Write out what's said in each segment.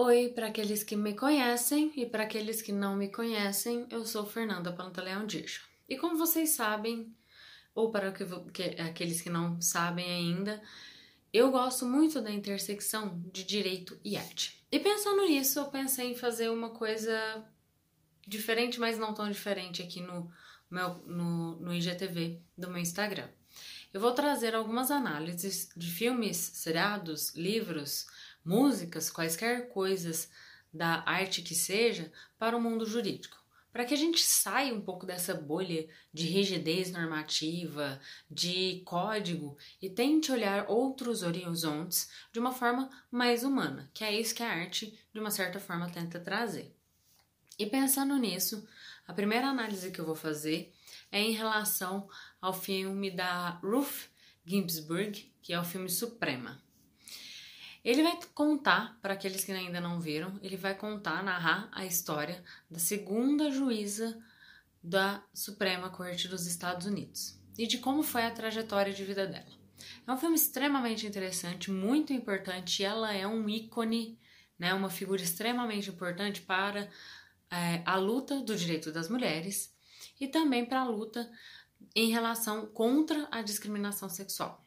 Oi, para aqueles que me conhecem e para aqueles que não me conhecem, eu sou Fernanda Pantaleão Dirja. E como vocês sabem, ou para aqueles que não sabem ainda, eu gosto muito da intersecção de direito e arte. E pensando nisso, eu pensei em fazer uma coisa diferente, mas não tão diferente aqui no, meu, no, no IGTV do meu Instagram. Eu vou trazer algumas análises de filmes, seriados, livros, músicas, quaisquer coisas da arte que seja, para o mundo jurídico. Para que a gente saia um pouco dessa bolha de rigidez normativa, de código e tente olhar outros horizontes de uma forma mais humana, que é isso que a arte, de uma certa forma, tenta trazer. E pensando nisso, a primeira análise que eu vou fazer é em relação ao filme da Ruth Ginsburg, que é o filme Suprema. Ele vai contar, para aqueles que ainda não viram, ele vai contar, narrar a história da segunda juíza da Suprema Corte dos Estados Unidos e de como foi a trajetória de vida dela. É um filme extremamente interessante, muito importante, e ela é um ícone, né, uma figura extremamente importante para é, a luta do direito das mulheres e também para a luta em relação contra a discriminação sexual.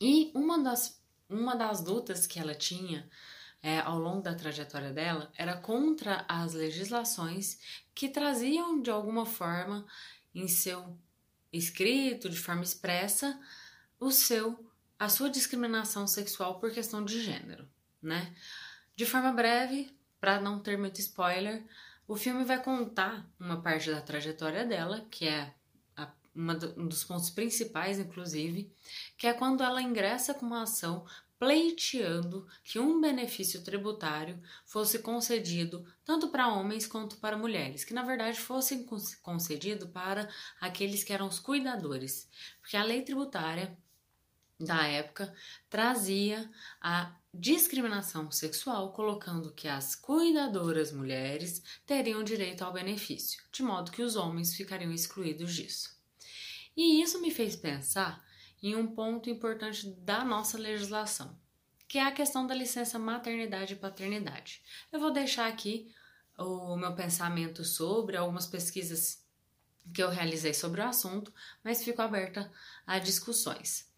E uma das uma das lutas que ela tinha é, ao longo da trajetória dela era contra as legislações que traziam de alguma forma em seu escrito, de forma expressa, o seu a sua discriminação sexual por questão de gênero, né? De forma breve, para não ter muito spoiler, o filme vai contar uma parte da trajetória dela, que é um dos pontos principais, inclusive, que é quando ela ingressa com uma ação pleiteando que um benefício tributário fosse concedido tanto para homens quanto para mulheres, que na verdade fosse concedido para aqueles que eram os cuidadores, porque a lei tributária da época trazia a discriminação sexual, colocando que as cuidadoras mulheres teriam direito ao benefício, de modo que os homens ficariam excluídos disso. E isso me fez pensar em um ponto importante da nossa legislação, que é a questão da licença maternidade e paternidade. Eu vou deixar aqui o meu pensamento sobre algumas pesquisas que eu realizei sobre o assunto, mas fico aberta a discussões.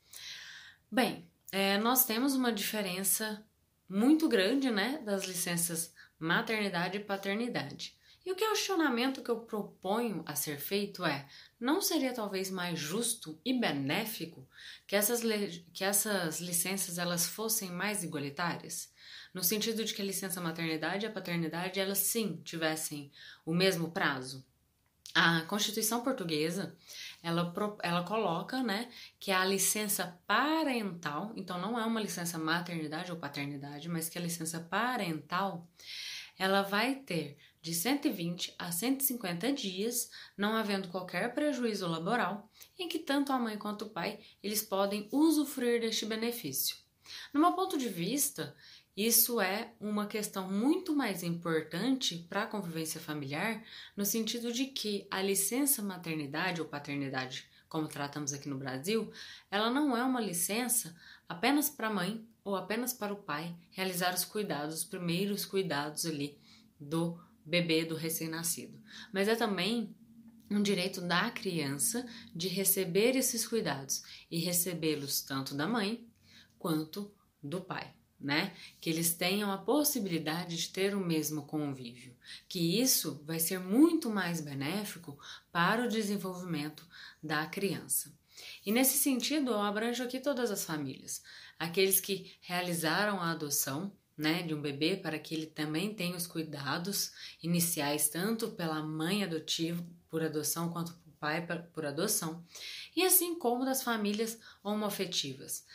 Bem, é, nós temos uma diferença muito grande né, das licenças maternidade e paternidade. E o questionamento que eu proponho a ser feito é: não seria talvez mais justo e benéfico que essas, que essas licenças elas fossem mais igualitárias? No sentido de que a licença maternidade e a paternidade elas sim tivessem o mesmo prazo? A Constituição Portuguesa, ela, ela coloca, né, que a licença parental, então não é uma licença maternidade ou paternidade, mas que a licença parental, ela vai ter de 120 a 150 dias, não havendo qualquer prejuízo laboral, em que tanto a mãe quanto o pai eles podem usufruir deste benefício. No meu ponto de vista, isso é uma questão muito mais importante para a convivência familiar, no sentido de que a licença maternidade ou paternidade, como tratamos aqui no Brasil, ela não é uma licença apenas para a mãe ou apenas para o pai realizar os cuidados, os primeiros cuidados ali do bebê do recém-nascido, mas é também um direito da criança de receber esses cuidados e recebê-los tanto da mãe quanto do pai, né? Que eles tenham a possibilidade de ter o mesmo convívio, que isso vai ser muito mais benéfico para o desenvolvimento da criança. E nesse sentido, eu abranjo aqui todas as famílias, aqueles que realizaram a adoção né, de um bebê para que ele também tenha os cuidados iniciais tanto pela mãe adotiva por adoção quanto pelo pai por adoção, e assim como das famílias homoafetivas.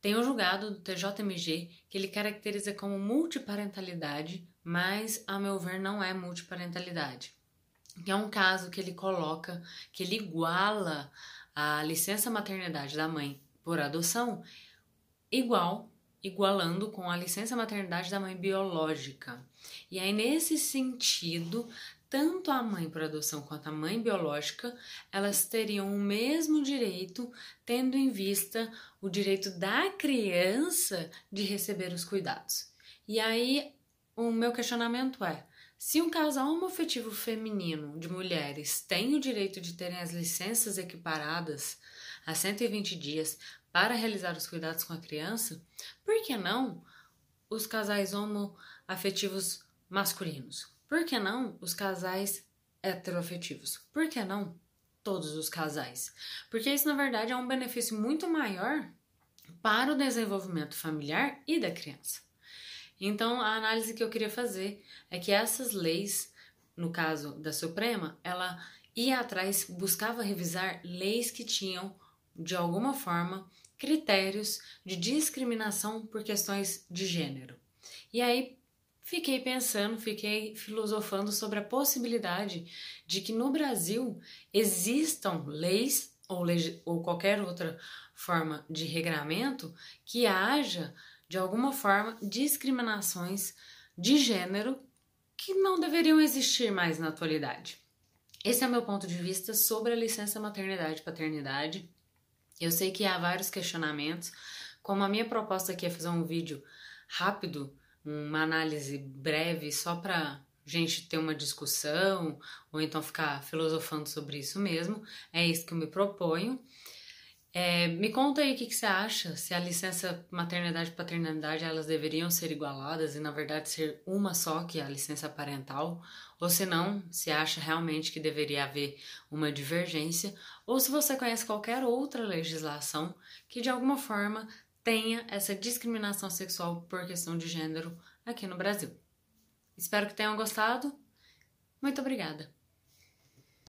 Tem o julgado do TJMG que ele caracteriza como multiparentalidade, mas a meu ver não é multiparentalidade. É um caso que ele coloca, que ele iguala a licença maternidade da mãe por adoção igual igualando com a licença maternidade da mãe biológica. E aí, nesse sentido, tanto a mãe por adoção quanto a mãe biológica, elas teriam o mesmo direito, tendo em vista o direito da criança de receber os cuidados. E aí, o meu questionamento é: se um casal homoafetivo feminino de mulheres tem o direito de terem as licenças equiparadas a 120 dias para realizar os cuidados com a criança, por que não os casais homoafetivos masculinos? Por que não os casais heteroafetivos? Por que não todos os casais? Porque isso, na verdade, é um benefício muito maior para o desenvolvimento familiar e da criança. Então, a análise que eu queria fazer é que essas leis, no caso da Suprema, ela ia atrás, buscava revisar leis que tinham, de alguma forma, critérios de discriminação por questões de gênero. E aí fiquei pensando, fiquei filosofando sobre a possibilidade de que no Brasil existam leis ou, ou qualquer outra forma de regramento que haja de alguma forma, discriminações de gênero que não deveriam existir mais na atualidade. Esse é o meu ponto de vista sobre a licença maternidade e paternidade. Eu sei que há vários questionamentos, como a minha proposta aqui é fazer um vídeo rápido, uma análise breve só para gente ter uma discussão ou então ficar filosofando sobre isso mesmo. É isso que eu me proponho. É, me conta aí o que, que, você acha, se a licença maternidade e paternidade elas deveriam ser igualadas e na verdade ser uma só, que é a licença parental, ou se não, se acha realmente que deveria haver uma divergência, ou se você conhece qualquer outra legislação que de alguma forma tenha essa discriminação sexual por questão de gênero aqui no Brasil. Espero que tenham gostado. Muito obrigada!